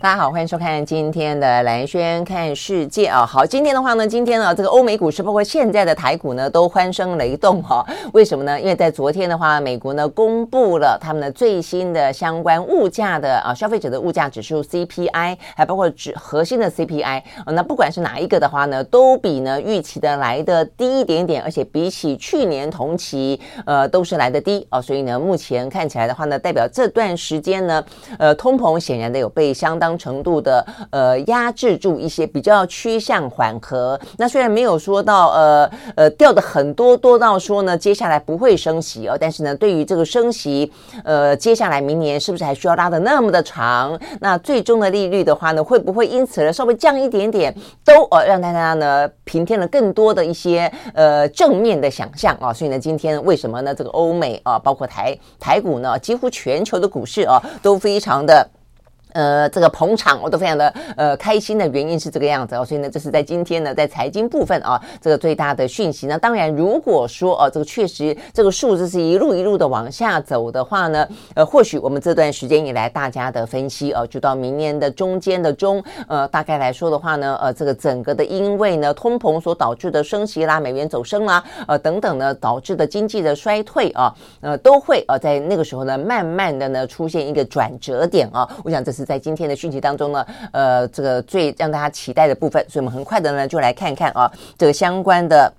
大家好，欢迎收看今天的兰轩看世界啊。好，今天的话呢，今天呢，这个欧美股市包括现在的台股呢，都欢声雷动哈。为什么呢？因为在昨天的话，美国呢公布了他们的最新的相关物价的啊消费者的物价指数 CPI，还包括指核心的 CPI。那不管是哪一个的话呢，都比呢预期的来的低一点点，而且比起去年同期，呃，都是来的低啊。所以呢，目前看起来的话呢，代表这段时间呢，呃，通膨显然的有被相当。程度的呃压制住一些，比较趋向缓和。那虽然没有说到呃呃掉的很多多到说呢，接下来不会升息哦，但是呢，对于这个升息，呃，接下来明年是不是还需要拉得那么的长？那最终的利率的话呢，会不会因此呢稍微降一点点？都呃让大家呢平添了更多的一些呃正面的想象啊。所以呢，今天为什么呢？这个欧美啊，包括台台股呢，几乎全球的股市啊，都非常的。呃，这个捧场我都非常的呃开心的原因是这个样子哦，所以呢，这是在今天呢，在财经部分啊，这个最大的讯息呢，当然如果说哦，这个确实这个数字是一路一路的往下走的话呢，呃，或许我们这段时间以来大家的分析哦，就到明年的中间的中，呃，大概来说的话呢，呃，这个整个的因为呢，通膨所导致的升息啦，美元走升啦，呃，等等呢，导致的经济的衰退啊，呃，都会呃在那个时候呢，慢慢的呢，出现一个转折点啊，我想这是。是在今天的讯息当中呢，呃，这个最让大家期待的部分，所以我们很快的呢就来看看啊，这个相关的。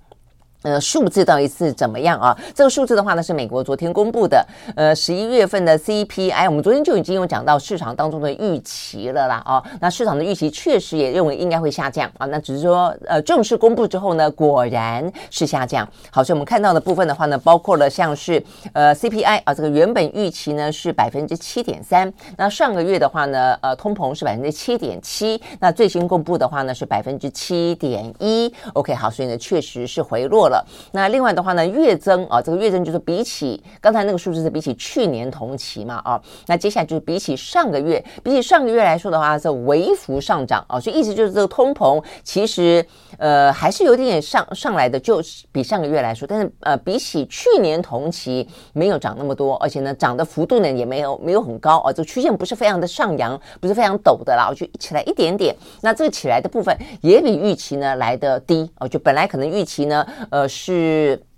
呃，数字到底是怎么样啊？这个数字的话呢，是美国昨天公布的，呃，十一月份的 CPI。我们昨天就已经有讲到市场当中的预期了啦，啊，那市场的预期确实也认为应该会下降啊。那只是说，呃，正式公布之后呢，果然是下降。好，所以我们看到的部分的话呢，包括了像是呃 CPI 啊，这个原本预期呢是百分之七点三，那上个月的话呢，呃，通膨是百分之七点七，那最新公布的话呢是百分之七点一。OK，好，所以呢，确实是回落了。那另外的话呢，月增啊，这个月增就是比起刚才那个数字是比起去年同期嘛啊，那接下来就是比起上个月，比起上个月来说的话是微幅上涨啊，所以意思就是这个通膨其实呃还是有点点上上来的，就是比上个月来说，但是呃比起去年同期没有涨那么多，而且呢涨的幅度呢也没有没有很高啊，这个曲线不是非常的上扬，不是非常陡的啦，我就起来一点点，那这个起来的部分也比预期呢来的低啊，就本来可能预期呢呃。呃，是。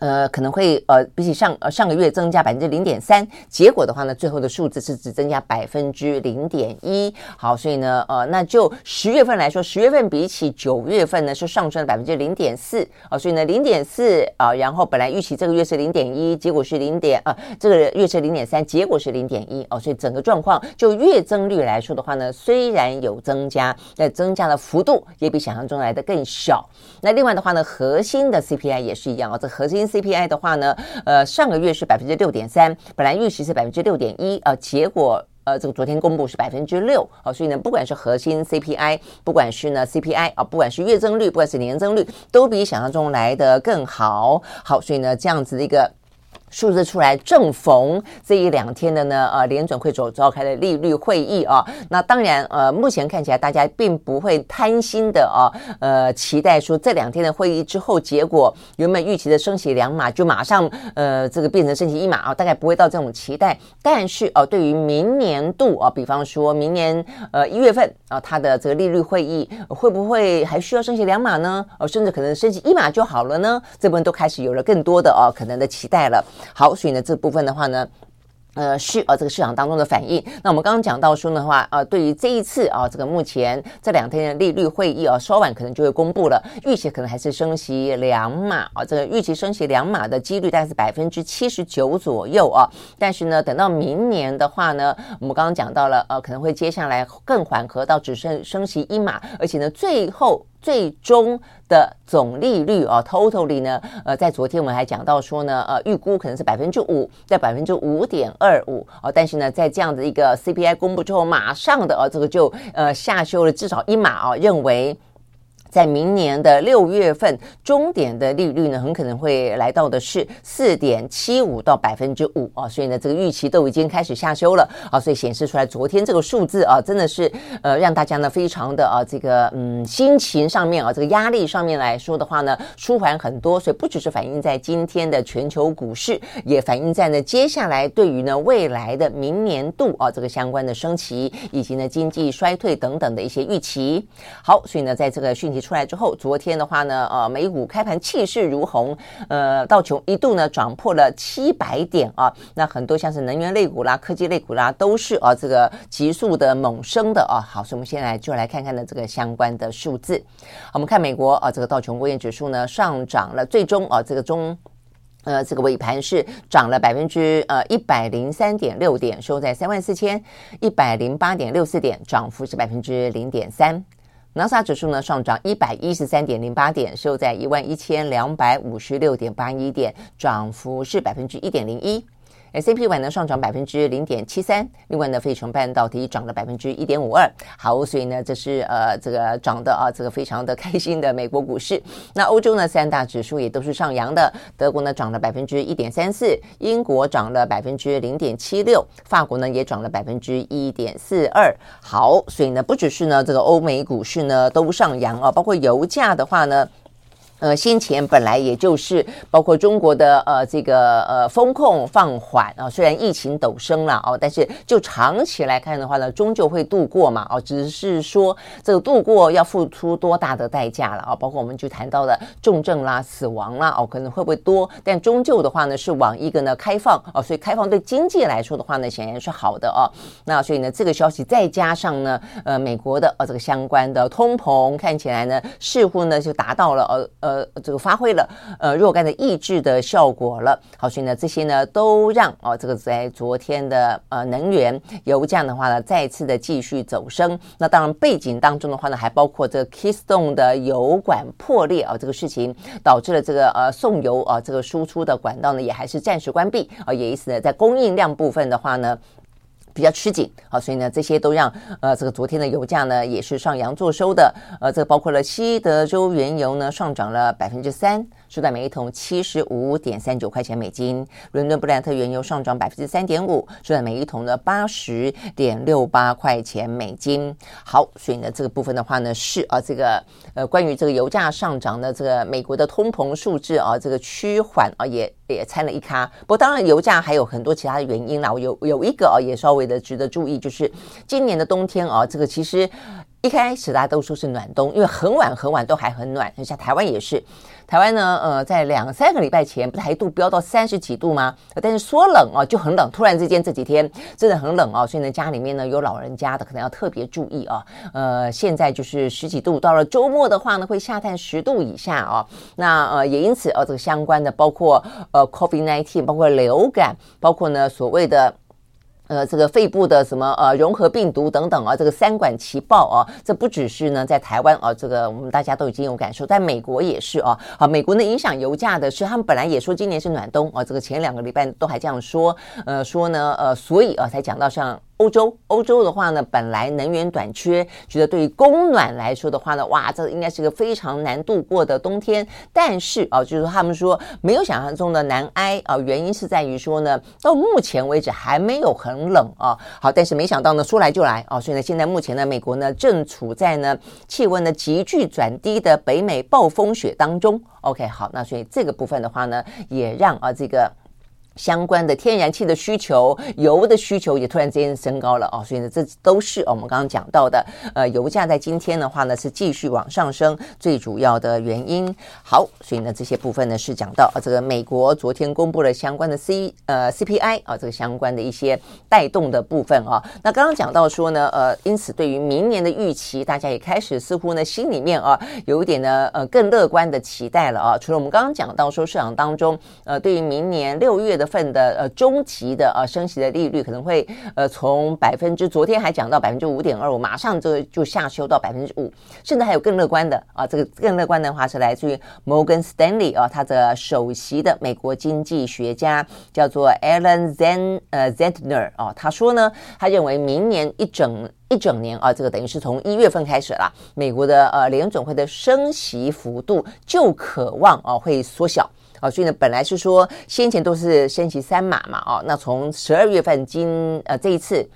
呃，可能会呃，比起上呃上个月增加百分之零点三，结果的话呢，最后的数字是只增加百分之零点一。好，所以呢，呃，那就十月份来说，十月份比起九月份呢是上升了百分之零点四啊，所以呢零点四啊，然后本来预期这个月是零点一，结果是零点啊，这个月是零点三，结果是零点一哦，所以整个状况就月增率来说的话呢，虽然有增加，但增加的幅度也比想象中来的更小。那另外的话呢，核心的 CPI 也是一样啊，这核心。CPI 的话呢，呃，上个月是百分之六点三，本来预期是百分之六点一，呃，结果呃，这个昨天公布是百分之六，好，所以呢，不管是核心 CPI，不管是呢 CPI 啊，不管是月增率，不管是年增率，都比想象中来得更好，好，所以呢，这样子的一个。数字出来，正逢这一两天的呢，呃，联准会所召开的利率会议啊，那当然，呃，目前看起来大家并不会贪心的啊，呃，期待说这两天的会议之后，结果原本预期的升息两码就马上呃这个变成升息一码啊，大概不会到这种期待。但是哦，对于明年度啊，比方说明年呃一月份啊，它的这个利率会议会不会还需要升息两码呢？哦，甚至可能升息一码就好了呢？这部分都开始有了更多的哦可能的期待了。好，所以呢，这部分的话呢，呃，是呃这个市场当中的反应。那我们刚刚讲到说的话，呃，对于这一次啊，这个目前这两天的利率会议啊，稍晚可能就会公布了，预期可能还是升息两码啊，这个预期升息两码的几率大概是百分之七十九左右啊。但是呢，等到明年的话呢，我们刚刚讲到了，呃，可能会接下来更缓和到只剩升息一码，而且呢，最后。最终的总利率啊，totally 呢，呃，在昨天我们还讲到说呢，呃，预估可能是百分之五，在百分之五点二五哦，但是呢，在这样的一个 CPI 公布之后，马上的啊，这个就呃下修了至少一码啊，认为。在明年的六月份，终点的利率呢，很可能会来到的是四点七五到百分之五啊，所以呢，这个预期都已经开始下修了啊，所以显示出来昨天这个数字啊，真的是呃让大家呢非常的啊这个嗯心情上面啊这个压力上面来说的话呢，舒缓很多，所以不只是反映在今天的全球股市，也反映在呢接下来对于呢未来的明年度啊这个相关的升息以及呢经济衰退等等的一些预期。好，所以呢在这个讯息。出来之后，昨天的话呢，呃，美股开盘气势如虹，呃，道琼一度呢涨破了七百点啊。那很多像是能源类股啦、科技类股啦，都是啊这个急速的猛升的啊。好，所以我们现在就来看看呢这个相关的数字。我们看美国啊，这个道琼工业指数呢上涨了，最终啊这个中呃这个尾盘是涨了百分之呃一百零三点六点，收在三万四千一百零八点六四点，涨幅是百分之零点三。纳斯达克指数呢上涨一百一十三点零八点，收在一万一千两百五十六点八一点，涨幅是百分之一点零一。S&P 晚呢上涨百分之零点七三，另外呢，费城半导体涨了百分之一点五二。好，所以呢，这是呃这个涨的啊，这个非常的开心的美国股市。那欧洲呢，三大指数也都是上扬的。德国呢涨了百分之一点三四，英国涨了百分之零点七六，法国呢也涨了百分之一点四二。好，所以呢，不只是呢这个欧美股市呢都上扬啊，包括油价的话呢。呃，先前本来也就是包括中国的呃这个呃风控放缓啊，虽然疫情陡升了哦，但是就长期来看的话呢，终究会度过嘛哦，只是说这个度过要付出多大的代价了啊，包括我们就谈到的重症啦、死亡啦哦，可能会不会多，但终究的话呢是往一个呢开放哦，所以开放对经济来说的话呢显然是好的哦。那所以呢这个消息再加上呢呃美国的呃这个相关的通膨看起来呢似乎呢就达到了呃呃。呃，这个发挥了呃若干的抑制的效果了。好，所以呢，这些呢都让哦，这个在昨天的呃能源油价的话呢，再次的继续走升。那当然背景当中的话呢，还包括这个 Keystone 的油管破裂啊，这个事情导致了这个呃送油啊这个输出的管道呢也还是暂时关闭啊，也意思呢，在供应量部分的话呢。比较吃紧啊，所以呢，这些都让呃这个昨天的油价呢也是上扬作收的，呃，这个包括了西德州原油呢上涨了百分之三。收在每一桶七十五点三九块钱美金，伦敦布兰特原油上涨百分之三点五，收在每一桶的八十点六八块钱美金。好，所以呢，这个部分的话呢是啊，这个呃，关于这个油价上涨的这个美国的通膨数字啊，这个趋缓啊，也也掺了一咖。不过当然，油价还有很多其他的原因啦。我有有一个啊，也稍微的值得注意，就是今年的冬天啊，这个其实一开始大家都说是暖冬，因为很晚很晚都还很暖，像台湾也是。台湾呢，呃，在两三个礼拜前，不是还一度飙到三十几度吗？但是说冷哦，就很冷。突然之间这几天真的很冷哦，所以呢，家里面呢有老人家的，可能要特别注意啊。呃，现在就是十几度，到了周末的话呢，会下探十度以下哦。那呃，也因此哦，这个相关的包括呃，COVID-19，包括流感，包括呢所谓的。呃，这个肺部的什么呃融合病毒等等啊，这个三管齐爆啊，这不只是呢在台湾啊，这个我们大家都已经有感受，在美国也是啊。啊，美国呢影响油价的是，他们本来也说今年是暖冬啊，这个前两个礼拜都还这样说，呃，说呢呃，所以啊才讲到像。欧洲，欧洲的话呢，本来能源短缺，觉得对于供暖来说的话呢，哇，这应该是个非常难度过的冬天。但是啊，就是他们说没有想象中的难挨啊，原因是在于说呢，到目前为止还没有很冷啊。好，但是没想到呢，说来就来啊，所以呢，现在目前呢，美国呢正处在呢气温呢急剧转低的北美暴风雪当中。OK，好，那所以这个部分的话呢，也让啊这个。相关的天然气的需求，油的需求也突然之间升高了哦，所以呢，这都是我们刚刚讲到的，呃，油价在今天的话呢是继续往上升，最主要的原因。好，所以呢，这些部分呢是讲到啊，这个美国昨天公布了相关的 C 呃 CPI 啊，这个相关的一些带动的部分啊。那刚刚讲到说呢，呃，因此对于明年的预期，大家也开始似乎呢心里面啊有一点呢呃更乐观的期待了啊。除了我们刚刚讲到说市场当中呃对于明年六月的份的呃中期的呃升息的利率可能会呃从百分之昨天还讲到百分之五点二五，马上就就下修到百分之五，甚至还有更乐观的啊，这个更乐观的话是来自于摩根斯丹利啊，他的首席的美国经济学家叫做 Alan Zen 呃 Zentner 啊，他说呢，他认为明年一整一整年啊，这个等于是从一月份开始了，美国的呃联准会的升息幅度就可望啊会缩小。啊，所以呢，本来是说先前都是升息三码嘛，哦，那从十二月份今呃这一次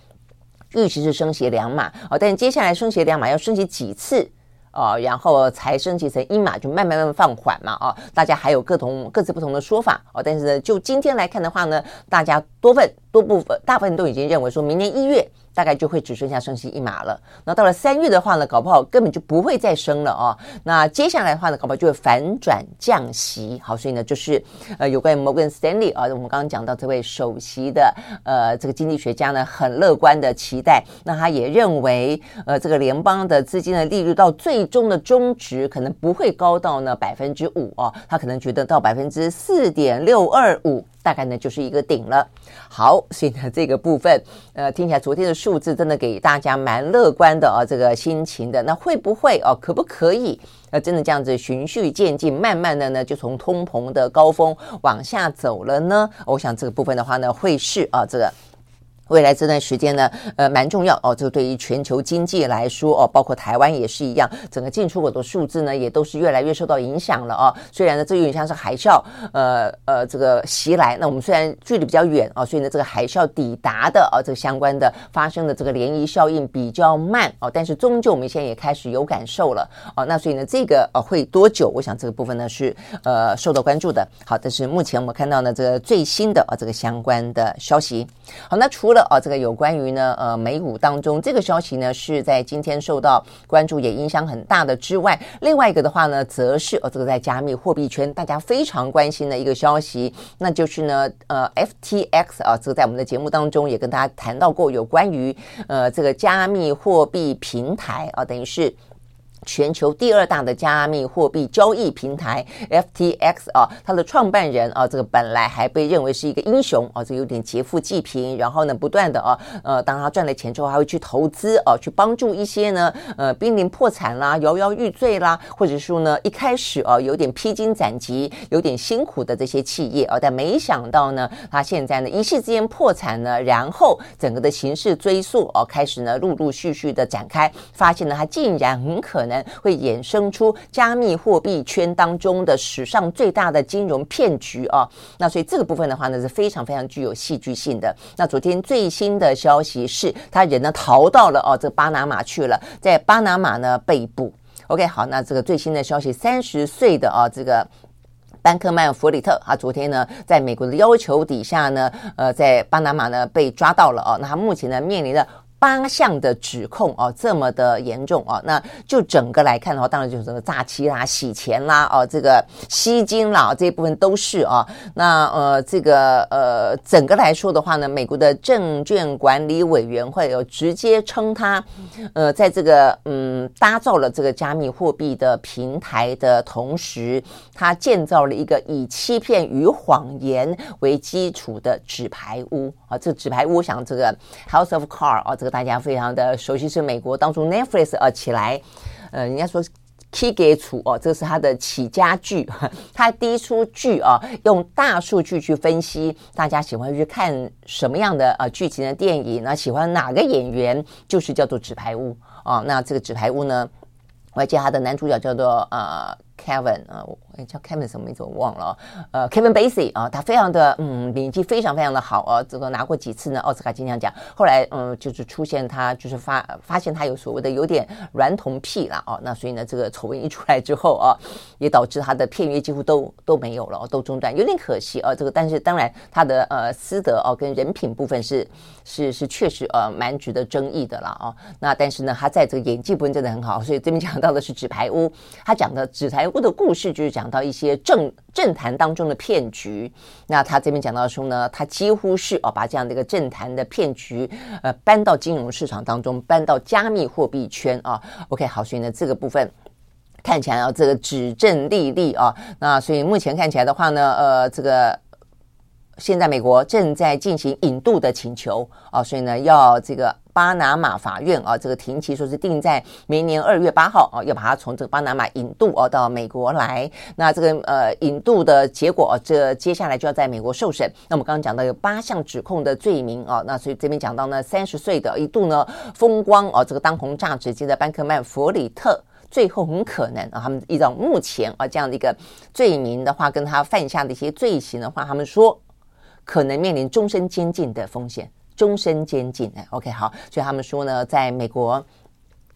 预期是升息两码，哦，但接下来升息两码要升息几次，哦，然后才升级成一码，就慢慢慢慢放缓嘛，哦，大家还有各同各自不同的说法，哦，但是呢，就今天来看的话呢，大家多份多部分大部分都已经认为说明年一月。大概就会只剩下升息一码了。那到了三月的话呢，搞不好根本就不会再升了哦。那接下来的话呢，搞不好就会反转降息。好，所以呢，就是呃，有关于摩根斯丹利啊，我们刚刚讲到这位首席的呃这个经济学家呢，很乐观的期待。那他也认为，呃，这个联邦的资金的利率到最终的终值可能不会高到呢百分之五哦，他可能觉得到百分之四点六二五。大概呢就是一个顶了。好，所以呢这个部分，呃，听起来昨天的数字真的给大家蛮乐观的啊，这个心情的。那会不会哦？可不可以？呃，真的这样子循序渐进，慢慢的呢就从通膨的高峰往下走了呢？我想这个部分的话呢，会是啊这个。未来这段时间呢，呃，蛮重要哦。这对于全球经济来说哦，包括台湾也是一样，整个进出口的数字呢，也都是越来越受到影响了哦。虽然呢，这有点像是海啸，呃呃，这个袭来。那我们虽然距离比较远哦，所以呢，这个海啸抵达的哦，这个相关的发生的这个涟漪效应比较慢哦，但是终究我们现在也开始有感受了哦。那所以呢，这个呃会多久？我想这个部分呢是呃受到关注的。好，但是目前我们看到呢，这个最新的啊这个相关的消息。好，那除了哦，这个有关于呢，呃，美股当中这个消息呢，是在今天受到关注，也影响很大的之外，另外一个的话呢，则是哦，这个在加密货币圈大家非常关心的一个消息，那就是呢，呃，FTX 啊，这个在我们的节目当中也跟大家谈到过，有关于呃这个加密货币平台啊，等于是。全球第二大的加密货币交易平台 FTX 啊，它的创办人啊，这个本来还被认为是一个英雄啊，这有点劫富济贫，然后呢，不断的啊，呃，当他赚了钱之后，还会去投资啊，去帮助一些呢，呃，濒临破产啦、摇摇欲坠啦，或者说呢，一开始啊，有点披荆斩棘、有点辛苦的这些企业啊，但没想到呢，他现在呢，一夕之间破产呢，然后整个的刑事追诉啊，开始呢，陆陆续续的展开，发现呢，他竟然很可能。会衍生出加密货币圈当中的史上最大的金融骗局啊！那所以这个部分的话呢，是非常非常具有戏剧性的。那昨天最新的消息是，他人呢逃到了哦这巴拿马去了，在巴拿马呢被捕。OK，好，那这个最新的消息，三十岁的啊这个班克曼弗里特，他昨天呢在美国的要求底下呢，呃，在巴拿马呢被抓到了哦。那他目前呢面临的。八项的指控哦，这么的严重哦，那就整个来看的话，当然就是这个诈欺啦、洗钱啦、哦，这个吸金啦，这一部分都是、哦。那呃，这个呃，整个来说的话呢，美国的证券管理委员会有直接称他，呃，在这个嗯，打造了这个加密货币的平台的同时，他建造了一个以欺骗与谎言为基础的纸牌屋啊。这纸牌屋，想这个 House of Card 啊，这这个。大家非常的熟悉，是美国当初 Netflix 呃起来，呃，人家说起家厝哦，这是他的起家剧，他第一出剧啊，用大数据去分析大家喜欢去看什么样的呃剧情的电影，那喜欢哪个演员，就是叫做纸牌屋啊。那这个纸牌屋呢，我还记得他的男主角叫做呃 Kevin 啊。哎，叫 Kevin 什么名字我忘了，呃，Kevin Bacon 啊，他非常的嗯，演技非常非常的好啊，这个拿过几次呢奥斯卡金像奖。后来嗯，就是出现他就是发发现他有所谓的有点软童癖了哦，那所以呢，这个丑闻一出来之后啊，也导致他的片约几乎都都没有了，都中断，有点可惜啊。这个但是当然他的呃私德哦跟人品部分是是是确实呃蛮值得争议的了啊。那但是呢，他在这个演技部分真的很好，所以这边讲到的是纸牌屋，他讲的纸牌屋的故事就是讲。到一些政政坛当中的骗局，那他这边讲到说呢，他几乎是哦把这样的一个政坛的骗局呃搬到金融市场当中，搬到加密货币圈啊。OK，好，所以呢这个部分看起来啊这个指证立立啊，那所以目前看起来的话呢，呃这个。现在美国正在进行引渡的请求啊，所以呢，要这个巴拿马法院啊，这个庭期说是定在明年二月八号啊，要把它从这个巴拿马引渡啊到美国来。那这个呃引渡的结果啊，这接下来就要在美国受审。那我们刚刚讲到有八项指控的罪名啊，那所以这边讲到呢，三十岁的一度呢风光啊，这个当红炸子鸡的班克曼弗里特。最后很可能啊，他们依照目前啊这样的一个罪名的话，跟他犯下的一些罪行的话，他们说可能面临终身监禁的风险，终身监禁。哎，OK，好，所以他们说呢，在美国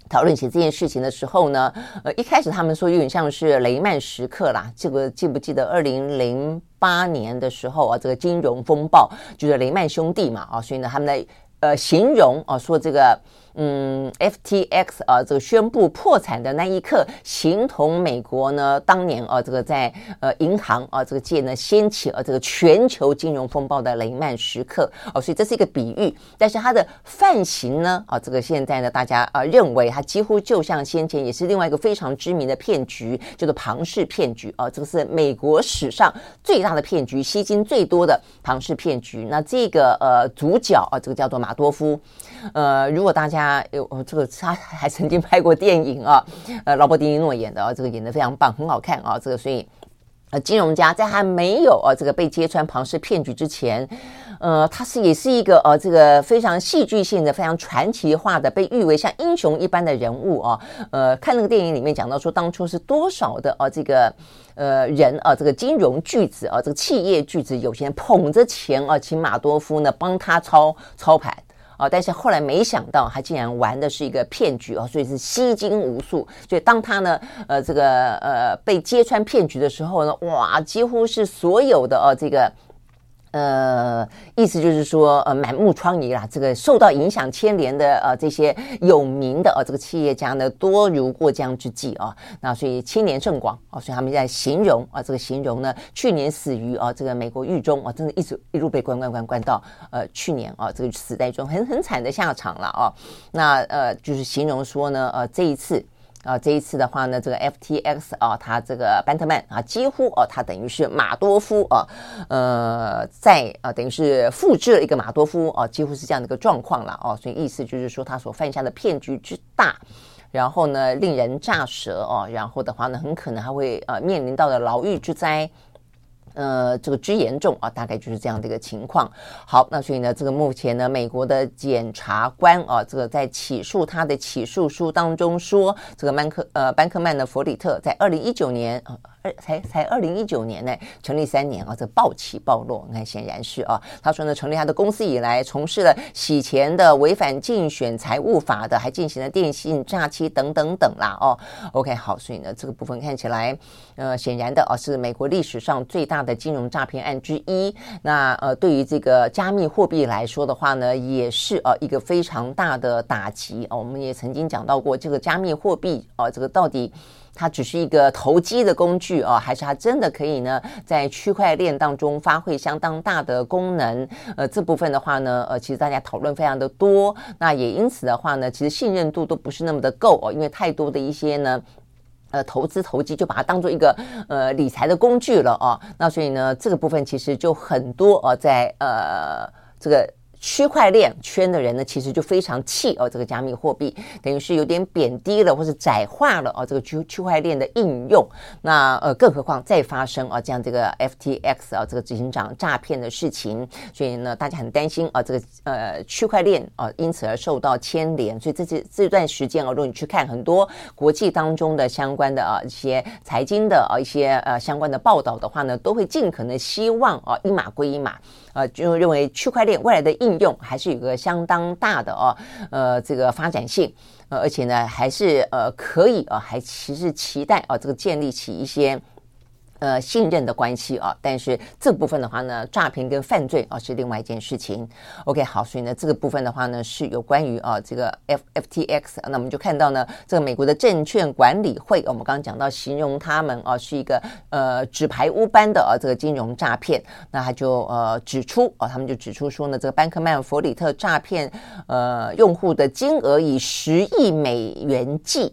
讨论起这件事情的时候呢，呃，一开始他们说有点像是雷曼时刻啦，这个记不记得二零零八年的时候啊，这个金融风暴就是雷曼兄弟嘛啊，所以呢，他们在呃形容啊说这个。嗯，FTX 啊，这个宣布破产的那一刻，形同美国呢当年啊，这个在呃银行啊这个界呢掀起了这个全球金融风暴的雷曼时刻哦，所以这是一个比喻。但是它的犯行呢啊，这个现在呢大家啊认为它几乎就像先前也是另外一个非常知名的骗局，叫做庞氏骗局啊，这个是美国史上最大的骗局，吸金最多的庞氏骗局。那这个呃主角啊，这个叫做马多夫。呃，如果大家有这个，他还曾经拍过电影啊，呃，劳勃迪尼诺演的啊，这个演的非常棒，很好看啊，这个所以呃，金融家在还没有啊这个被揭穿庞氏骗局之前，呃，他是也是一个呃这个非常戏剧性的、非常传奇化的，被誉为像英雄一般的人物啊。呃，看那个电影里面讲到说，当初是多少的啊这个呃人啊，这个金融巨子啊，这个企业巨子有钱人捧着钱啊，请马多夫呢帮他操操盘。啊！但是后来没想到，他竟然玩的是一个骗局啊！所以是吸金无数。所以当他呢，呃，这个呃被揭穿骗局的时候呢，哇，几乎是所有的哦、这个。呃，意思就是说，呃，满目疮痍啦。这个受到影响牵连的呃，这些有名的呃，这个企业家呢，多如过江之鲫啊。那所以牵连甚广啊。所以他们在形容啊，这个形容呢，去年死于啊，这个美国狱中啊，真的一直一路被关关关关到呃去年啊，这个死在中很很惨的下场了啊。那呃，就是形容说呢，呃，这一次。啊，这一次的话呢，这个 FTX 啊，他这个班特曼啊，几乎啊，他等于是马多夫啊，呃，在啊，等于是复制了一个马多夫啊，几乎是这样的一个状况了哦，所以意思就是说，他所犯下的骗局之大，然后呢，令人咋舌哦，然后的话呢，很可能还会呃面临到的牢狱之灾。呃，这个之严重啊，大概就是这样的一个情况。好，那所以呢，这个目前呢，美国的检察官啊，这个在起诉他的起诉书当中说，这个曼克呃班克曼的弗里特在二零一九年啊。才才二零一九年呢，成立三年啊，这暴起暴落，你看显然是啊。他说呢，成立他的公司以来，从事了洗钱的、违反竞选财务法的，还进行了电信诈欺等等等啦。哦，OK，好，所以呢，这个部分看起来，呃，显然的啊，是美国历史上最大的金融诈骗案之一。那呃，对于这个加密货币来说的话呢，也是呃一个非常大的打击啊。我们也曾经讲到过，这个加密货币啊，这个到底。它只是一个投机的工具啊，还是它真的可以呢，在区块链当中发挥相当大的功能？呃，这部分的话呢，呃，其实大家讨论非常的多，那也因此的话呢，其实信任度都不是那么的够哦，因为太多的一些呢，呃，投资投机就把它当做一个呃理财的工具了哦，那所以呢，这个部分其实就很多呃，在呃这个。区块链圈的人呢，其实就非常气哦，这个加密货币等于是有点贬低了，或是窄化了哦，这个区区块链的应用。那呃，更何况再发生啊这样这个 FTX 啊这个执行长诈骗的事情，所以呢，大家很担心啊，这个呃区块链啊因此而受到牵连。所以这这这段时间啊，如果你去看很多国际当中的相关的啊一些财经的啊一些呃相关的报道的话呢，都会尽可能希望啊一码归一码。呃，就认为区块链未来的应用还是有个相当大的哦，呃，这个发展性，呃，而且呢，还是呃可以啊，还其实期待啊，这个建立起一些。呃，信任的关系啊，但是这部分的话呢，诈骗跟犯罪啊是另外一件事情。OK，好，所以呢，这个部分的话呢，是有关于啊这个 F FTX，那我们就看到呢，这个美国的证券管理会，我们刚刚讲到形容他们啊是一个呃纸牌屋般的啊这个金融诈骗，那他就呃指出啊，他们就指出说呢，这个班克曼弗里特诈骗呃用户的金额以十亿美元计。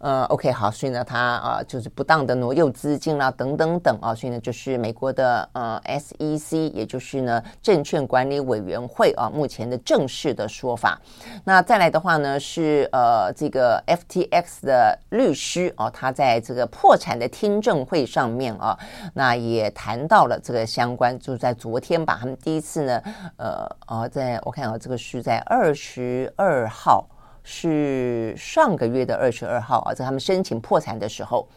呃，OK，好，所以呢，他啊、就是不当的挪用资金啦，等等等啊，所以呢，就是美国的呃 SEC，也就是呢证券管理委员会啊，目前的正式的说法。那再来的话呢，是呃这个 FTX 的律师啊，他在这个破产的听证会上面啊，那也谈到了这个相关，就在昨天吧，他们第一次呢，呃，哦，在我看啊，这个是在二十二号。是上个月的二十二号啊，在他们申请破产的时候。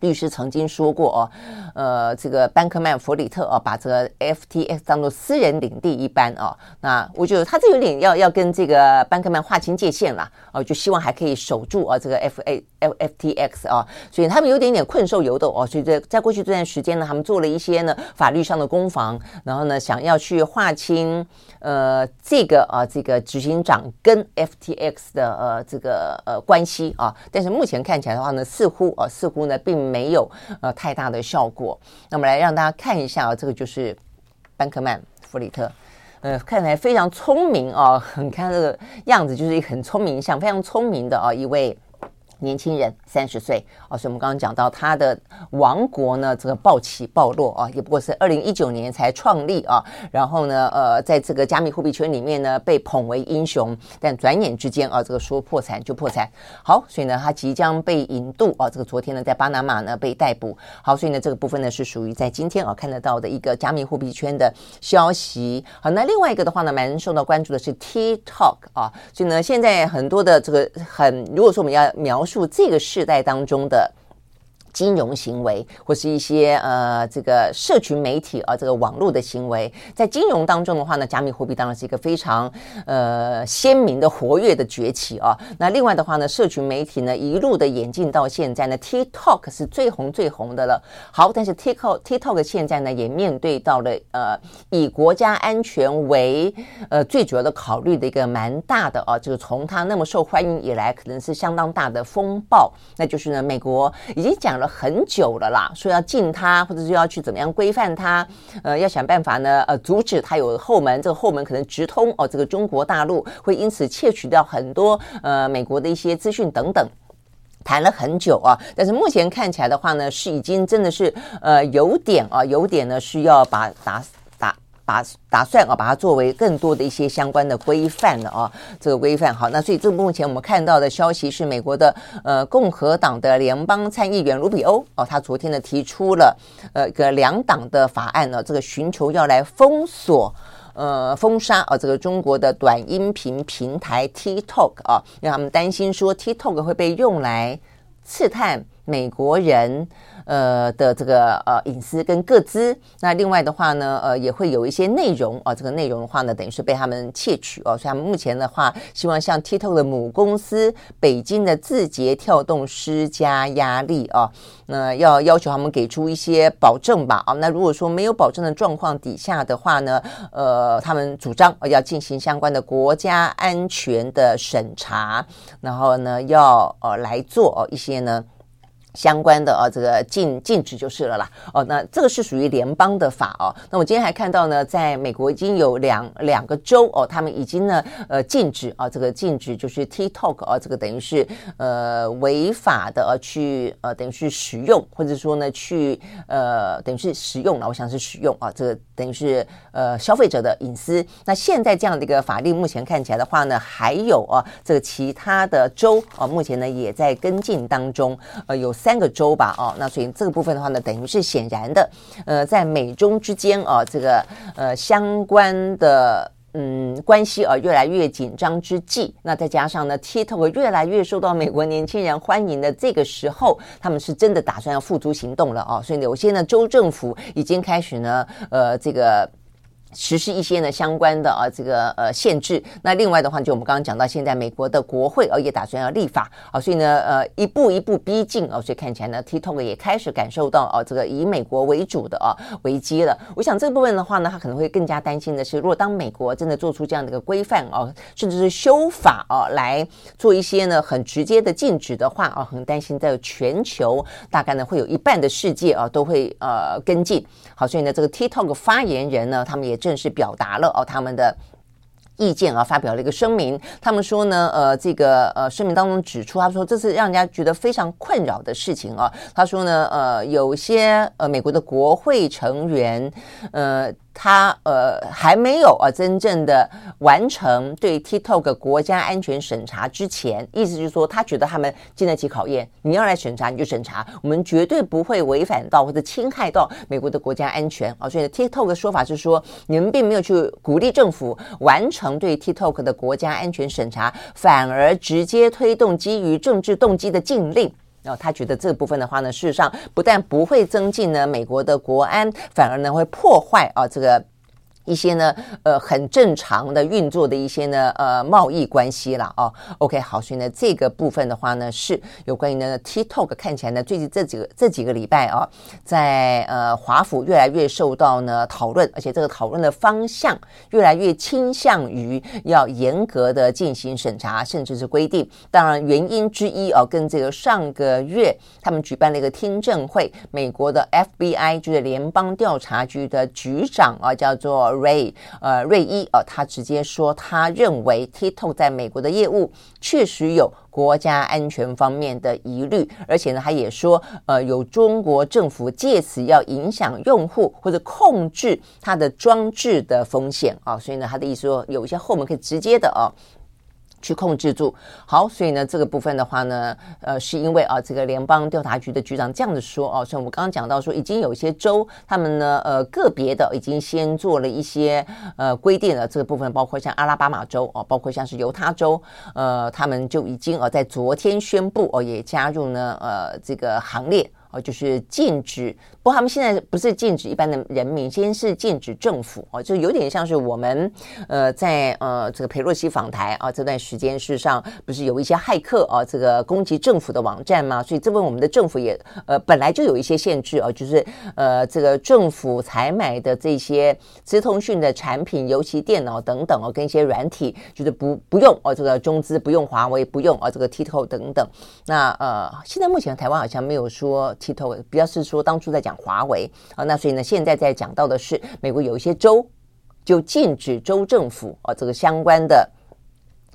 律师曾经说过哦，呃，这个班克曼弗里特啊，把这个 FTX 当做私人领地一般哦。那我觉得他这有点要要跟这个班克曼划清界限了哦，就希望还可以守住啊这个 F A F F T X 啊，所以他们有点点困兽犹斗哦。所以在在过去这段时间呢，他们做了一些呢法律上的攻防，然后呢想要去划清呃这个啊这个执行长跟 FTX 的呃这个呃关系啊，但是目前看起来的话呢，似乎啊似乎呢并。没有呃太大的效果。那么来让大家看一下啊，这个就是班克曼弗里特，呃，看起来非常聪明啊，你看这个样子就是一很聪明，像非常聪明的啊一位。年轻人三十岁啊，所以我们刚刚讲到他的王国呢，这个暴起暴落啊，也不过是二零一九年才创立啊。然后呢，呃，在这个加密货币圈里面呢，被捧为英雄，但转眼之间啊，这个说破产就破产。好，所以呢，他即将被引渡啊。这个昨天呢，在巴拿马呢被逮捕。好，所以呢，这个部分呢是属于在今天啊看得到的一个加密货币圈的消息。好，那另外一个的话呢，蛮受到关注的是 TikTok 啊。所以呢，现在很多的这个很，如果说我们要描述。述这个世代当中的。金融行为或是一些呃这个社群媒体啊这个网络的行为，在金融当中的话呢，加密货币当然是一个非常呃鲜明的活跃的崛起啊。那另外的话呢，社群媒体呢一路的演进到现在呢，TikTok 是最红最红的了。好，但是 TikTok TikTok 现在呢也面对到了呃以国家安全为呃最主要的考虑的一个蛮大的啊，就是从它那么受欢迎以来，可能是相当大的风暴。那就是呢，美国已经讲了很久了啦，说要禁它，或者是要去怎么样规范它，呃，要想办法呢，呃，阻止它有后门，这个后门可能直通哦，这个中国大陆会因此窃取掉很多呃美国的一些资讯等等，谈了很久啊，但是目前看起来的话呢，是已经真的是呃有点啊，有点呢需要把打。打打算啊，把它作为更多的一些相关的规范了啊，这个规范好，那所以这目前我们看到的消息是，美国的呃共和党的联邦参议员卢比欧哦，他昨天呢提出了呃一个两党的法案呢，这个寻求要来封锁呃封杀啊这个中国的短音频平台 TikTok 啊，让他们担心说 TikTok 会被用来刺探美国人。呃的这个呃隐私跟个资，那另外的话呢，呃也会有一些内容啊、这个内容的话呢，等于是被他们窃取哦，所以他们目前的话，希望向 TikTok 的母公司北京的字节跳动施加压力啊，那要要求他们给出一些保证吧啊，那如果说没有保证的状况底下的话呢，呃，他们主张要进行相关的国家安全的审查，然后呢，要呃来做哦一些呢。相关的啊，这个禁禁止就是了啦。哦，那这个是属于联邦的法哦。那我今天还看到呢，在美国已经有两两个州哦，他们已经呢呃禁止啊，这个禁止就是 TikTok 啊，这个等于是呃违法的去呃等于是使用，或者说呢去呃等于是使用了，我想是使用啊，这个等于是呃消费者的隐私。那现在这样的一个法律目前看起来的话呢，还有啊这个其他的州啊，目前呢也在跟进当中，呃有。三个州吧，哦，那所以这个部分的话呢，等于是显然的，呃，在美中之间啊，这个呃相关的嗯关系啊越来越紧张之际，那再加上呢，TikTok 越来越受到美国年轻人欢迎的这个时候，他们是真的打算要付诸行动了哦，所以有些呢州政府已经开始呢，呃，这个。实施一些呢相关的啊这个呃限制，那另外的话就我们刚刚讲到，现在美国的国会哦也打算要立法啊，所以呢呃一步一步逼近啊，所以看起来呢 TikTok 也开始感受到啊这个以美国为主的啊危机了。我想这部分的话呢，他可能会更加担心的是，如果当美国真的做出这样的一个规范啊，甚至是修法啊来做一些呢很直接的禁止的话啊，很担心在全球大概呢会有一半的世界啊都会呃跟进。好，所以呢这个 TikTok 发言人呢，他们也。正式表达了哦，他们的意见啊，发表了一个声明。他们说呢，呃，这个呃声明当中指出，他说这是让人家觉得非常困扰的事情啊。他说呢，呃，有些呃美国的国会成员，呃。他呃还没有啊真正的完成对 TikTok 国家安全审查之前，意思就是说他觉得他们经得起考验。你要来审查你就审查，我们绝对不会违反到或者侵害到美国的国家安全啊。所以 TikTok 的说法是说，你们并没有去鼓励政府完成对 TikTok 的国家安全审查，反而直接推动基于政治动机的禁令。然后他觉得这部分的话呢，事实上不但不会增进呢美国的国安，反而呢会破坏啊这个。一些呢，呃，很正常的运作的一些呢，呃，贸易关系了哦。OK，好，所以呢，这个部分的话呢，是有关于呢 TikTok 看起来呢，最近这几个这几个礼拜啊，在呃华府越来越受到呢讨论，而且这个讨论的方向越来越倾向于要严格的进行审查，甚至是规定。当然，原因之一啊，跟这个上个月他们举办了一个听证会，美国的 FBI 就是联邦调查局的局长啊，叫做。Ray 呃瑞伊呃，他直接说，他认为 TikTok 在美国的业务确实有国家安全方面的疑虑，而且呢，他也说，呃，有中国政府借此要影响用户或者控制他的装置的风险啊，所以呢，他的意思说，有一些后门可以直接的啊。去控制住，好，所以呢，这个部分的话呢，呃，是因为啊，这个联邦调查局的局长这样子说哦，所以我们刚刚讲到说，已经有一些州，他们呢，呃，个别的已经先做了一些呃规定了，这个部分包括像阿拉巴马州哦，包括像是犹他州，呃，他们就已经呃在昨天宣布哦，也加入呢，呃，这个行列。哦，就是禁止，他们现在不是禁止一般的人民，先是禁止政府哦，就有点像是我们呃在呃这个裴洛西访台啊这段时间，事实上不是有一些骇客啊这个攻击政府的网站嘛？所以这问我们的政府也呃本来就有一些限制啊，就是呃这个政府采买的这些资通讯的产品，尤其电脑等等哦，跟一些软体，就是不不用哦这个中资不用华为不用啊这个 TikTok 等等。那呃现在目前台湾好像没有说。TikTok 比较是说当初在讲华为啊，那所以呢，现在在讲到的是美国有一些州就禁止州政府啊这个相关的。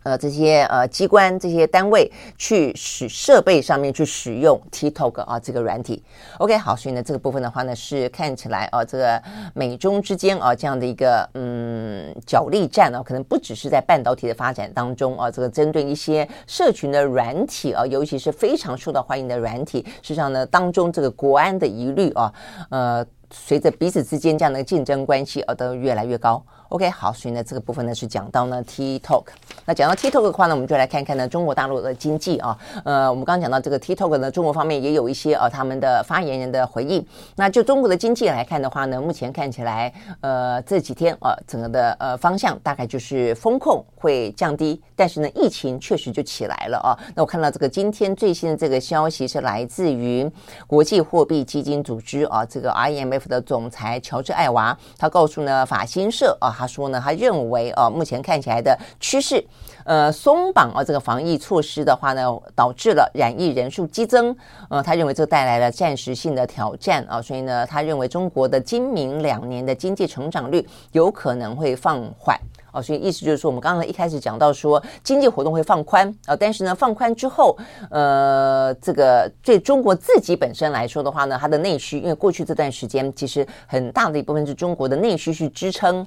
呃，这些呃机关、这些单位去使设备上面去使用 TikTok 啊这个软体，OK 好，所以呢这个部分的话呢是看起来啊这个美中之间啊这样的一个嗯角力战啊，可能不只是在半导体的发展当中啊，这个针对一些社群的软体啊，尤其是非常受到欢迎的软体，实际上呢当中这个国安的疑虑啊，呃，随着彼此之间这样的竞争关系而都越来越高。OK，好，所以呢，这个部分呢是讲到呢 TikTok。那讲到 TikTok 的话呢，我们就来看看呢中国大陆的经济啊。呃，我们刚刚讲到这个 TikTok 呢，中国方面也有一些呃他们的发言人的回应。那就中国的经济来看的话呢，目前看起来，呃，这几天呃整个的呃方向大概就是风控会降低，但是呢，疫情确实就起来了啊。那我看到这个今天最新的这个消息是来自于国际货币基金组织啊，这个 IMF 的总裁乔治艾娃，他告诉呢法新社啊。他说呢，他认为啊，目前看起来的趋势，呃，松绑啊这个防疫措施的话呢，导致了染疫人数激增，呃，他认为这带来了暂时性的挑战啊，所以呢，他认为中国的今明两年的经济成长率有可能会放缓啊，所以意思就是说，我们刚刚一开始讲到说经济活动会放宽啊，但是呢，放宽之后，呃，这个对中国自己本身来说的话呢，它的内需，因为过去这段时间其实很大的一部分是中国的内需去支撑。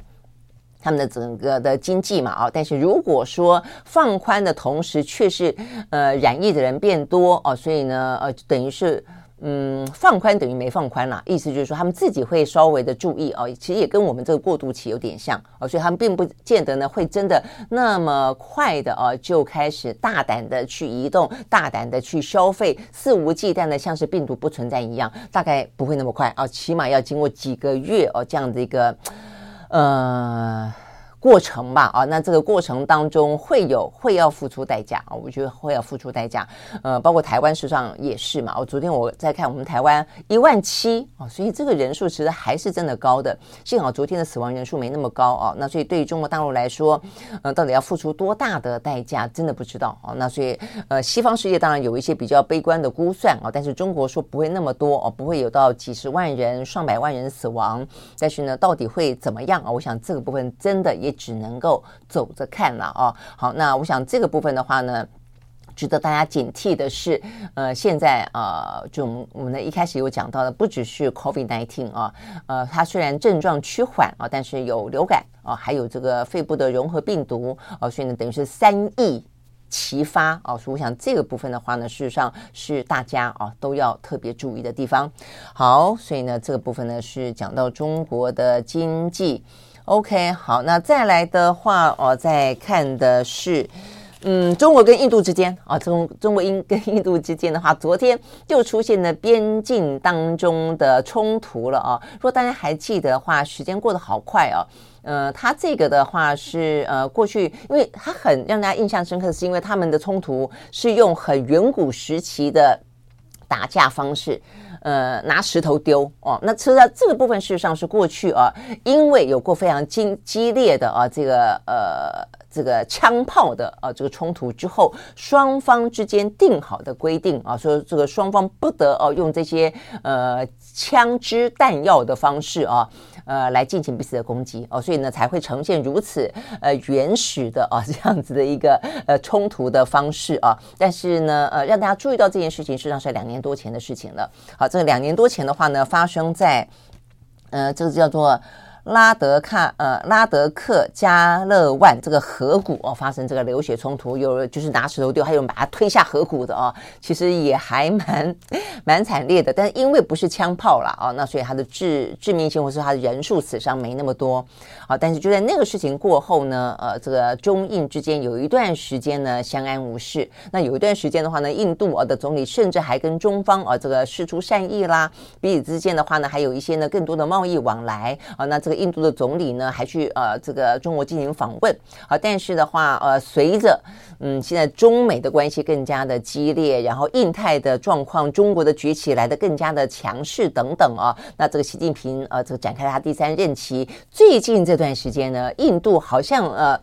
他们的整个的经济嘛，啊，但是如果说放宽的同时，却是呃染疫的人变多哦，所以呢，呃，等于是嗯放宽等于没放宽了，意思就是说他们自己会稍微的注意哦，其实也跟我们这个过渡期有点像哦，所以他们并不见得呢会真的那么快的哦就开始大胆的去移动，大胆的去消费，肆无忌惮的像是病毒不存在一样，大概不会那么快哦，起码要经过几个月哦这样的一个。呃。过程吧，啊，那这个过程当中会有会要付出代价啊，我觉得会要付出代价，呃，包括台湾事实上也是嘛。我昨天我在看我们台湾一万七啊，所以这个人数其实还是真的高的。幸好昨天的死亡人数没那么高啊，那所以对于中国大陆来说，呃，到底要付出多大的代价，真的不知道啊。那所以呃，西方世界当然有一些比较悲观的估算啊，但是中国说不会那么多哦，不会有到几十万人、上百万人死亡。但是呢，到底会怎么样啊？我想这个部分真的也。也只能够走着看了哦。好，那我想这个部分的话呢。值得大家警惕的是，呃，现在呃，就我们我们呢一开始有讲到的，不只是 COVID-19 啊，呃，它虽然症状趋缓啊，但是有流感啊，还有这个肺部的融合病毒啊，所以呢，等于是三疫齐发啊，所以我想这个部分的话呢，事实上是大家啊都要特别注意的地方。好，所以呢，这个部分呢是讲到中国的经济。OK，好，那再来的话，我再看的是。嗯，中国跟印度之间啊，中中国印跟印度之间的话，昨天就出现了边境当中的冲突了啊。如果大家还记得的话，时间过得好快哦。呃，它这个的话是呃，过去因为它很让大家印象深刻，是因为他们的冲突是用很远古时期的打架方式，呃，拿石头丢哦。那其实这个部分事实上是过去啊，因为有过非常激激烈的啊这个呃。这个枪炮的啊，这个冲突之后，双方之间定好的规定啊，说这个双方不得哦、用这些呃枪支弹药的方式啊，呃来进行彼此的攻击哦、所以呢才会呈现如此呃原始的啊这样子的一个呃冲突的方式啊。但是呢呃让大家注意到这件事情，实际上是两年多前的事情了。好，这两年多前的话呢，发生在呃这个叫做。拉德卡呃，拉德克加勒万这个河谷哦，发生这个流血冲突，有就是拿石头丢，还有人把他推下河谷的哦，其实也还蛮蛮惨烈的。但是因为不是枪炮啦，哦，那所以它的致致命性或是它的人数死伤没那么多啊。但是就在那个事情过后呢，呃，这个中印之间有一段时间呢相安无事。那有一段时间的话呢，印度啊的总理甚至还跟中方啊这个释出善意啦，彼此之间的话呢还有一些呢更多的贸易往来啊。那这个。印度的总理呢，还去呃这个中国进行访问好，但是的话，呃，随着嗯现在中美的关系更加的激烈，然后印太的状况，中国的崛起来的更加的强势等等啊，那这个习近平呃这个展开他第三任期，最近这段时间呢，印度好像呃。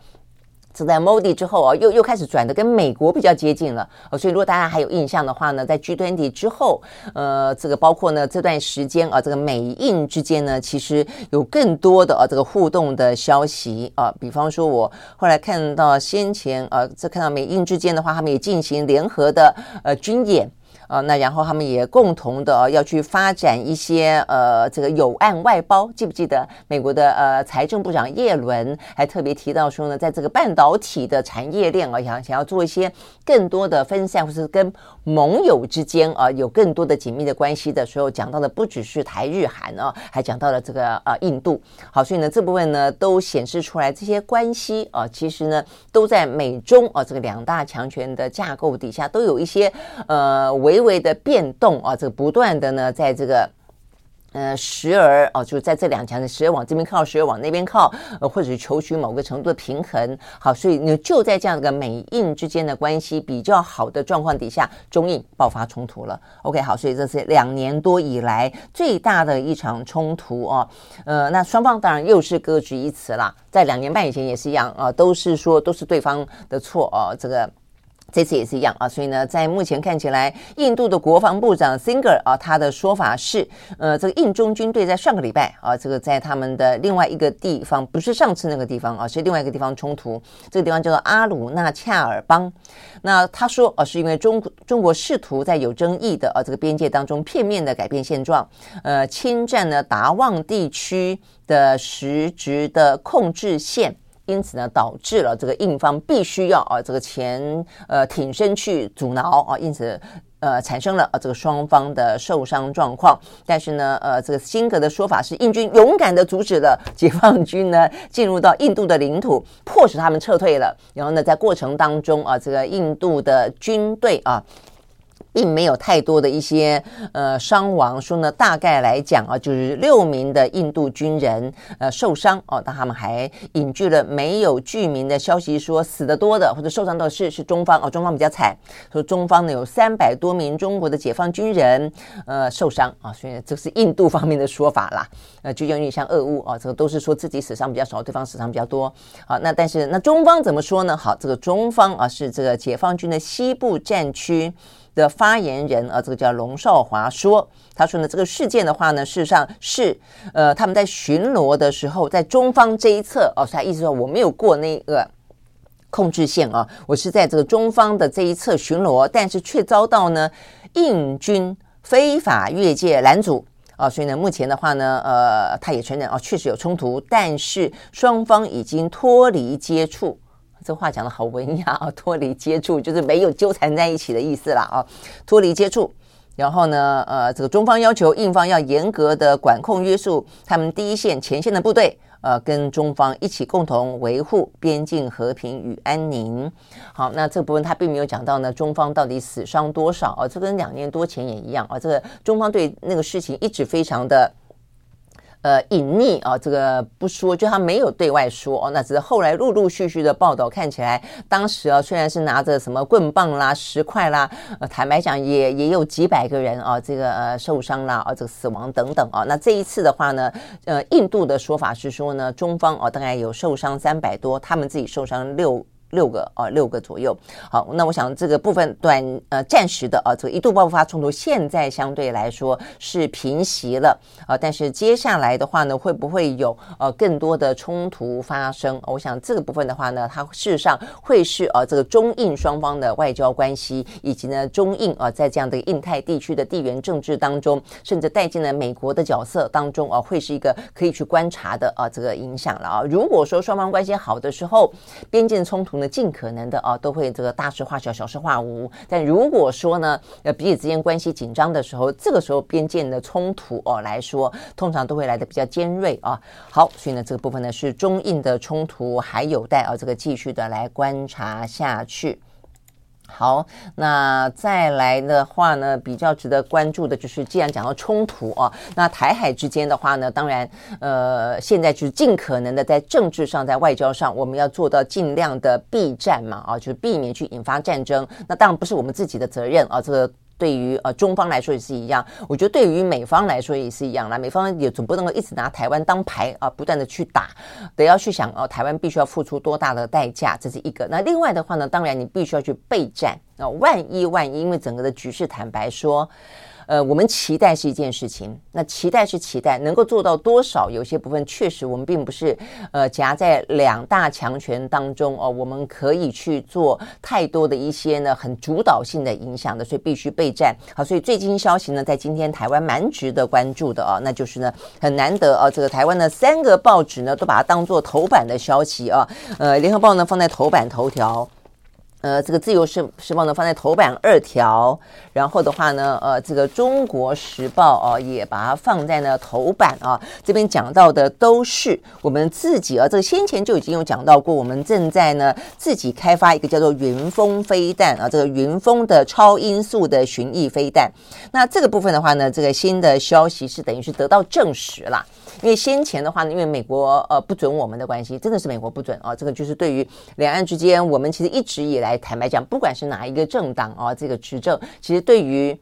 是在 Modi 之后啊，又又开始转的跟美国比较接近了，所以如果大家还有印象的话呢，在 G20 之后，呃，这个包括呢这段时间啊，这个美印之间呢，其实有更多的啊这个互动的消息啊，比方说我后来看到先前啊，这看到美印之间的话，他们也进行联合的呃军演。呃，那然后他们也共同的、要去发展一些呃这个友岸外包，记不记得美国的呃财政部长叶伦还特别提到说呢，在这个半导体的产业链啊，想想要做一些更多的分散，或是跟盟友之间啊、有更多的紧密的关系的时候，讲到的不只是台日韩啊，还讲到了这个呃印度。好，所以呢这部分呢都显示出来这些关系啊、其实呢都在美中啊、这个两大强权的架构底下，都有一些呃为微微的变动啊，这个不断的呢，在这个呃时而哦，就在这两强的时而往这边靠，时而往那边靠，呃，或者是求取某个程度的平衡。好，所以呢，就在这样的美印之间的关系比较好的状况底下，中印爆发冲突了。OK，好，所以这是两年多以来最大的一场冲突哦。呃，那双方当然又是各执一词啦，在两年半以前也是一样啊，都是说都是对方的错哦，这个。这次也是一样啊，所以呢，在目前看起来，印度的国防部长 Singh 啊，他的说法是，呃，这个印中军队在上个礼拜啊，这个在他们的另外一个地方，不是上次那个地方啊，是另外一个地方冲突，这个地方叫做阿鲁纳恰尔邦。那他说啊，是因为中中国试图在有争议的啊这个边界当中片面的改变现状，呃，侵占了达旺地区的实质的控制线。因此呢，导致了这个印方必须要啊，这个前呃挺身去阻挠啊，因此呃产生了啊这个双方的受伤状况。但是呢，呃，这个辛格的说法是，印军勇敢的阻止了解放军呢进入到印度的领土，迫使他们撤退了。然后呢，在过程当中啊，这个印度的军队啊。并没有太多的一些呃伤亡，说呢，大概来讲啊，就是六名的印度军人呃受伤哦，但他们还引据了没有具名的消息说死的多的或者受伤的是是中方哦，中方比较惨，说中方呢有三百多名中国的解放军人呃受伤啊，所以这是印度方面的说法啦，呃就有点像俄乌啊，这个都是说自己死伤比较少，对方死伤比较多啊，那但是那中方怎么说呢？好，这个中方啊是这个解放军的西部战区。的发言人啊，这个叫龙少华说，他说呢，这个事件的话呢，事实上是呃他们在巡逻的时候，在中方这一侧哦，他意思说我没有过那个控制线啊，我是在这个中方的这一侧巡逻，但是却遭到呢印军非法越界拦阻。啊，所以呢，目前的话呢，呃，他也承认啊，确实有冲突，但是双方已经脱离接触。这话讲得好文雅啊，脱离接触就是没有纠缠在一起的意思了啊，脱离接触。然后呢，呃，这个中方要求印方要严格的管控约束他们第一线前线的部队。呃，跟中方一起共同维护边境和平与安宁。好，那这部分他并没有讲到呢，中方到底死伤多少啊？这跟两年多前也一样啊。这个中方对那个事情一直非常的。呃，隐匿啊，这个不说，就他没有对外说哦，那只是后来陆陆续续的报道看起来，当时啊，虽然是拿着什么棍棒啦、石块啦，坦白讲也也有几百个人啊，这个呃受伤啦，啊，这个死亡等等啊。那这一次的话呢，呃，印度的说法是说呢，中方哦大概有受伤三百多，他们自己受伤六。六个啊，六个左右。好，那我想这个部分短呃暂时的啊，这个一度爆发冲突，现在相对来说是平息了啊。但是接下来的话呢，会不会有呃更多的冲突发生？我想这个部分的话呢，它事实上会是呃这个中印双方的外交关系，以及呢中印啊在这样的印太地区的地缘政治当中，甚至带进了美国的角色当中啊，会是一个可以去观察的啊这个影响了啊。如果说双方关系好的时候，边境冲突呢，尽可能的啊，都会这个大事化小，小事化无。但如果说呢，呃，彼此之间关系紧张的时候，这个时候边界的冲突哦来说，通常都会来的比较尖锐啊。好，所以呢，这个部分呢是中印的冲突，还有待啊这个继续的来观察下去。好，那再来的话呢，比较值得关注的就是，既然讲到冲突啊，那台海之间的话呢，当然，呃，现在就是尽可能的在政治上，在外交上，我们要做到尽量的避战嘛，啊，就是避免去引发战争。那当然不是我们自己的责任啊，这个。对于呃中方来说也是一样，我觉得对于美方来说也是一样啦。美方也总不能够一直拿台湾当牌啊，不断的去打，得要去想哦，台湾必须要付出多大的代价，这是一个。那另外的话呢，当然你必须要去备战啊，万一万一，因为整个的局势，坦白说。呃，我们期待是一件事情，那期待是期待，能够做到多少？有些部分确实我们并不是呃夹在两大强权当中哦，我们可以去做太多的一些呢很主导性的影响的，所以必须备战。好，所以最近消息呢，在今天台湾蛮值得关注的啊，那就是呢很难得啊，这个台湾的三个报纸呢都把它当做头版的消息啊，呃，联合报呢放在头版头条。呃，这个自由时时报呢放在头版二条，然后的话呢，呃，这个中国时报啊、也把它放在呢头版啊。这边讲到的都是我们自己啊，这个先前就已经有讲到过，我们正在呢自己开发一个叫做云峰飞弹啊，这个云峰的超音速的巡弋飞弹。那这个部分的话呢，这个新的消息是等于是得到证实了。因为先前的话呢，因为美国呃不准我们的关系，真的是美国不准啊。这个就是对于两岸之间，我们其实一直以来坦白讲，不管是哪一个政党啊，这个执政，其实对于。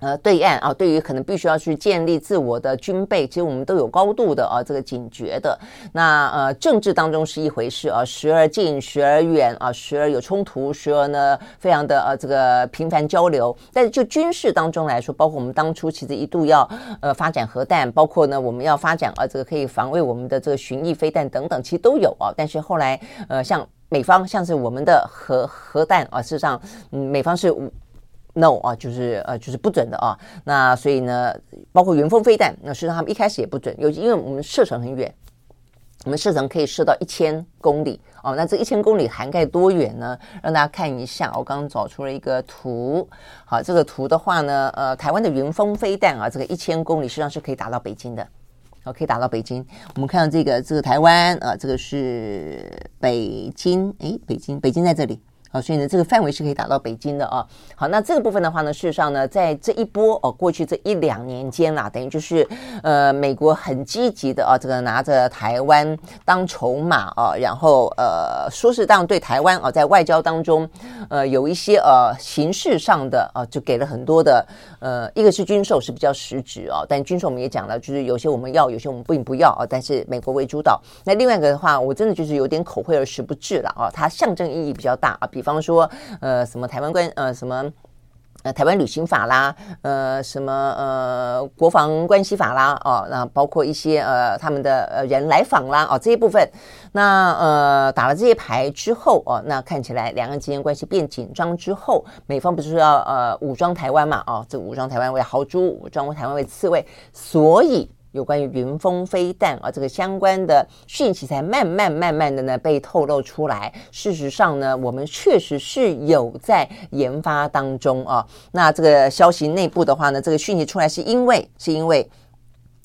呃，对岸啊，对于可能必须要去建立自我的军备，其实我们都有高度的啊这个警觉的。那呃，政治当中是一回事啊，时而近，时而远啊，时而有冲突，时而呢非常的呃这个频繁交流。但是就军事当中来说，包括我们当初其实一度要呃发展核弹，包括呢我们要发展啊这个可以防卫我们的这个巡弋飞弹等等，其实都有啊。但是后来呃像美方像是我们的核核弹啊，事实上嗯美方是。No 啊，就是呃，就是不准的啊。那所以呢，包括云峰飞弹，那实际上他们一开始也不准，尤其因为我们射程很远，我们射程可以射到一千公里哦。那这一千公里涵盖多远呢？让大家看一下，我刚刚找出了一个图。好，这个图的话呢，呃，台湾的云峰飞弹啊，这个一千公里实际上是可以打到北京的，哦，可以打到北京。我们看到这个这个台湾啊，这个是北京，诶，北京，北京在这里。好，所以呢，这个范围是可以打到北京的啊。好，那这个部分的话呢，事实上呢，在这一波哦，过去这一两年间啦，等于就是呃，美国很积极的啊，这个拿着台湾当筹码啊，然后呃，说是当对台湾啊，在外交当中呃，有一些呃形式上的啊，就给了很多的呃，一个是军售是比较实质啊，但军售我们也讲了，就是有些我们要，有些我们并不要啊，但是美国为主导。那另外一个的话，我真的就是有点口惠而实不至了啊，它象征意义比较大啊。比比方说，呃，什么台湾关，呃，什么呃，台湾旅行法啦，呃，什么呃，国防关系法啦，哦，那包括一些呃，他们的呃人来访啦，哦，这一部分，那呃，打了这些牌之后，哦，那看起来两岸之间关系变紧张之后，美方不是说要呃武装台湾嘛，哦，这武装台湾为豪猪，武装台湾为刺猬，所以。有关于云峰飞弹啊，这个相关的讯息才慢慢慢慢的呢被透露出来。事实上呢，我们确实是有在研发当中啊。那这个消息内部的话呢，这个讯息出来是因为是因为。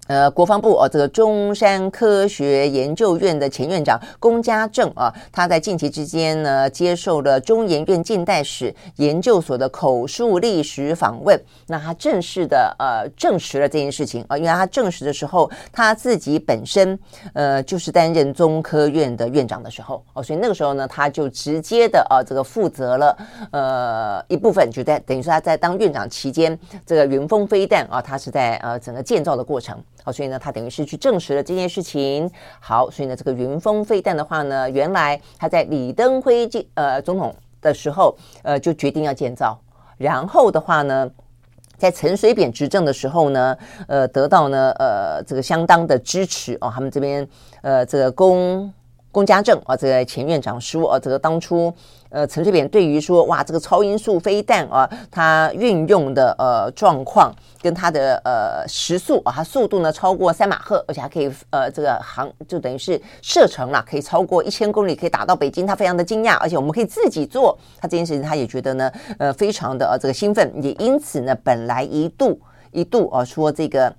呃，国防部哦，这个中山科学研究院的前院长龚家正啊，他在近期之间呢，接受了中研院近代史研究所的口述历史访问。那他正式的呃证实了这件事情啊，因为他证实的时候，他自己本身呃就是担任中科院的院长的时候哦，所以那个时候呢，他就直接的啊这个负责了呃一部分，就在等于说他在当院长期间，这个云峰飞弹啊，他是在呃整个建造的过程。好，所以呢，他等于是去证实了这件事情。好，所以呢，这个云峰飞弹的话呢，原来他在李登辉这呃总统的时候，呃就决定要建造。然后的话呢，在陈水扁执政的时候呢，呃得到呢呃这个相当的支持哦。他们这边呃这个工龚家正啊，这个前院长说啊，这个当初。呃，陈水扁对于说，哇，这个超音速飞弹啊，它运用的呃状况跟它的呃时速啊，它速度呢超过三马赫，而且还可以呃这个航就等于是射程啦，可以超过一千公里，可以打到北京，他非常的惊讶，而且我们可以自己做，他这件事情他也觉得呢，呃，非常的呃这个兴奋，也因此呢，本来一度一度啊说这个。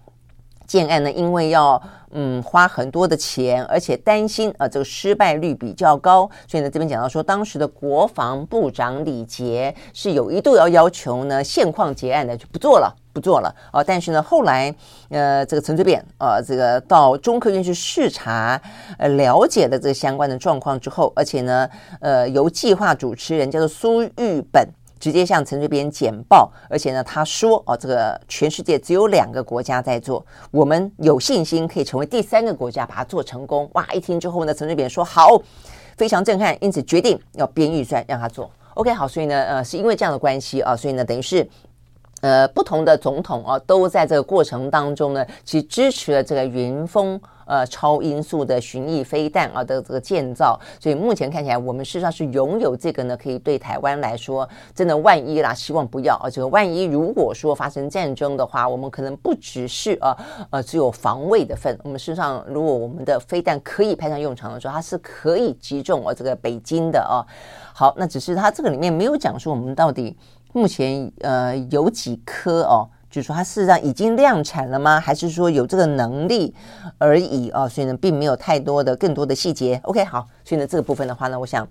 建案呢，因为要嗯花很多的钱，而且担心啊这个失败率比较高，所以呢这边讲到说，当时的国防部长李杰是有一度要要求呢现况结案的，就不做了，不做了啊。但是呢后来呃这个陈水扁啊这个到中科院去视察，呃了解了这个相关的状况之后，而且呢呃由计划主持人叫做苏玉本。直接向陈水扁简报，而且呢，他说哦，这个全世界只有两个国家在做，我们有信心可以成为第三个国家，把它做成功。哇！一听之后呢，陈水扁说好，非常震撼，因此决定要编预算让他做。OK，好，所以呢，呃，是因为这样的关系啊，所以呢，等于是。呃，不同的总统啊，都在这个过程当中呢，去支持了这个云峰呃超音速的巡弋飞弹啊的这个建造。所以目前看起来，我们事实上是拥有这个呢，可以对台湾来说，真的万一啦，希望不要啊。这个万一如果说发生战争的话，我们可能不只是啊呃只有防卫的份。我们事实上，如果我们的飞弹可以派上用场的时候，它是可以击中啊这个北京的啊。好，那只是它这个里面没有讲说我们到底。目前呃有几颗哦，就是说它事实上已经量产了吗？还是说有这个能力而已哦？所以呢，并没有太多的更多的细节。OK，好，所以呢这个部分的话呢，我想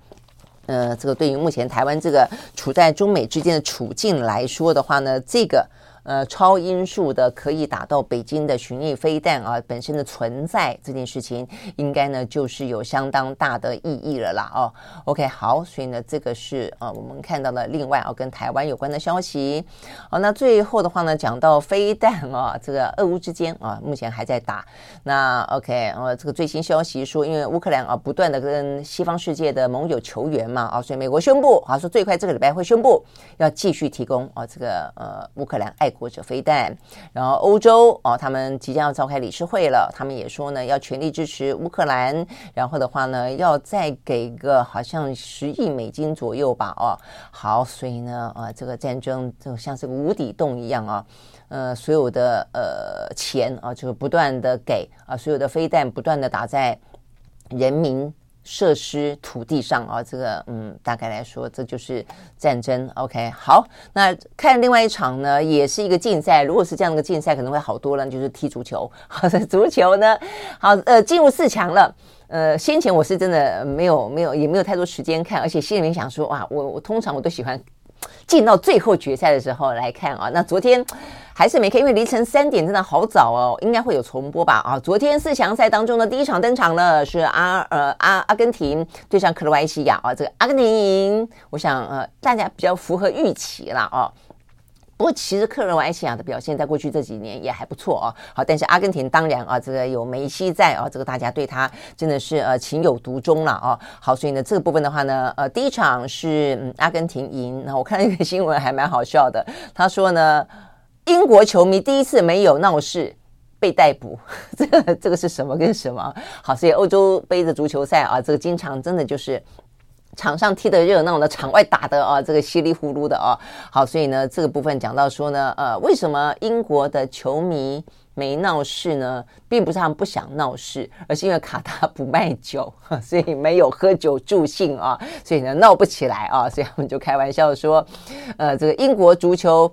呃这个对于目前台湾这个处在中美之间的处境来说的话呢，这个。呃，超音速的可以打到北京的巡弋飞弹啊，本身的存在这件事情，应该呢就是有相当大的意义了啦哦。OK，好，所以呢这个是呃我们看到的另外啊跟台湾有关的消息。好，那最后的话呢，讲到飞弹啊，这个俄乌之间啊目前还在打。那 OK，呃这个最新消息说，因为乌克兰啊不断的跟西方世界的盟友求援嘛啊，所以美国宣布啊说最快这个礼拜会宣布要继续提供啊这个呃乌克兰爱。或者飞弹，然后欧洲哦，他们即将要召开理事会了，他们也说呢，要全力支持乌克兰，然后的话呢，要再给个好像十亿美金左右吧，哦，好，所以呢，啊，这个战争就像是个无底洞一样啊，呃，所有的呃钱啊，就不断的给啊，所有的飞弹不断的打在人民。设施土地上啊，这个嗯，大概来说，这就是战争。OK，好，那看另外一场呢，也是一个竞赛。如果是这样的竞赛，可能会好多了，就是踢足球。好的，足球呢，好，呃，进入四强了。呃，先前我是真的没有没有也没有太多时间看，而且心里面想说，哇，我我通常我都喜欢。进到最后决赛的时候来看啊，那昨天还是没看，因为凌晨三点真的好早哦，应该会有重播吧？啊，昨天四强赛当中的第一场登场了，是阿呃阿阿根廷对上克罗埃西亚啊，这个阿根廷，我想呃大家比较符合预期了哦。不过，其实克罗埃西亚的表现在过去这几年也还不错哦。好，但是阿根廷当然啊，这个有梅西在啊，这个大家对他真的是呃情有独钟了啊。好，所以呢，这个部分的话呢，呃，第一场是嗯阿根廷赢。那我看了一个新闻还蛮好笑的，他说呢，英国球迷第一次没有闹事被逮捕，这个这个是什么跟什么？好，所以欧洲杯的足球赛啊，这个经常真的就是。场上踢得热闹的，场外打的啊，这个稀里糊涂的啊。好，所以呢，这个部分讲到说呢，呃，为什么英国的球迷没闹事呢？并不是他们不想闹事，而是因为卡塔不卖酒，所以没有喝酒助兴啊，所以呢闹不起来啊。所以他们就开玩笑说，呃，这个英国足球。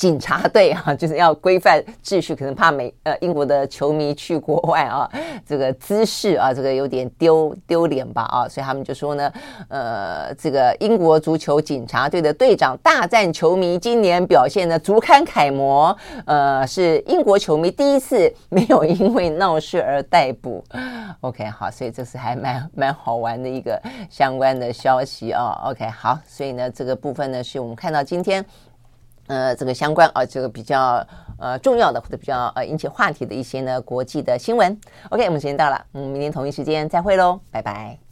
警察队啊，就是要规范秩序，可能怕美呃英国的球迷去国外啊，这个姿势啊，这个有点丢丢脸吧啊，所以他们就说呢，呃，这个英国足球警察队的队长大赞球迷今年表现的足堪楷模，呃，是英国球迷第一次没有因为闹事而逮捕。OK，好，所以这是还蛮蛮好玩的一个相关的消息啊。OK，好，所以呢，这个部分呢，是我们看到今天。呃，这个相关啊，这个比较呃重要的或者比较呃引起话题的一些呢国际的新闻。OK，我们时间到了，嗯，明天同一时间再会喽，拜拜。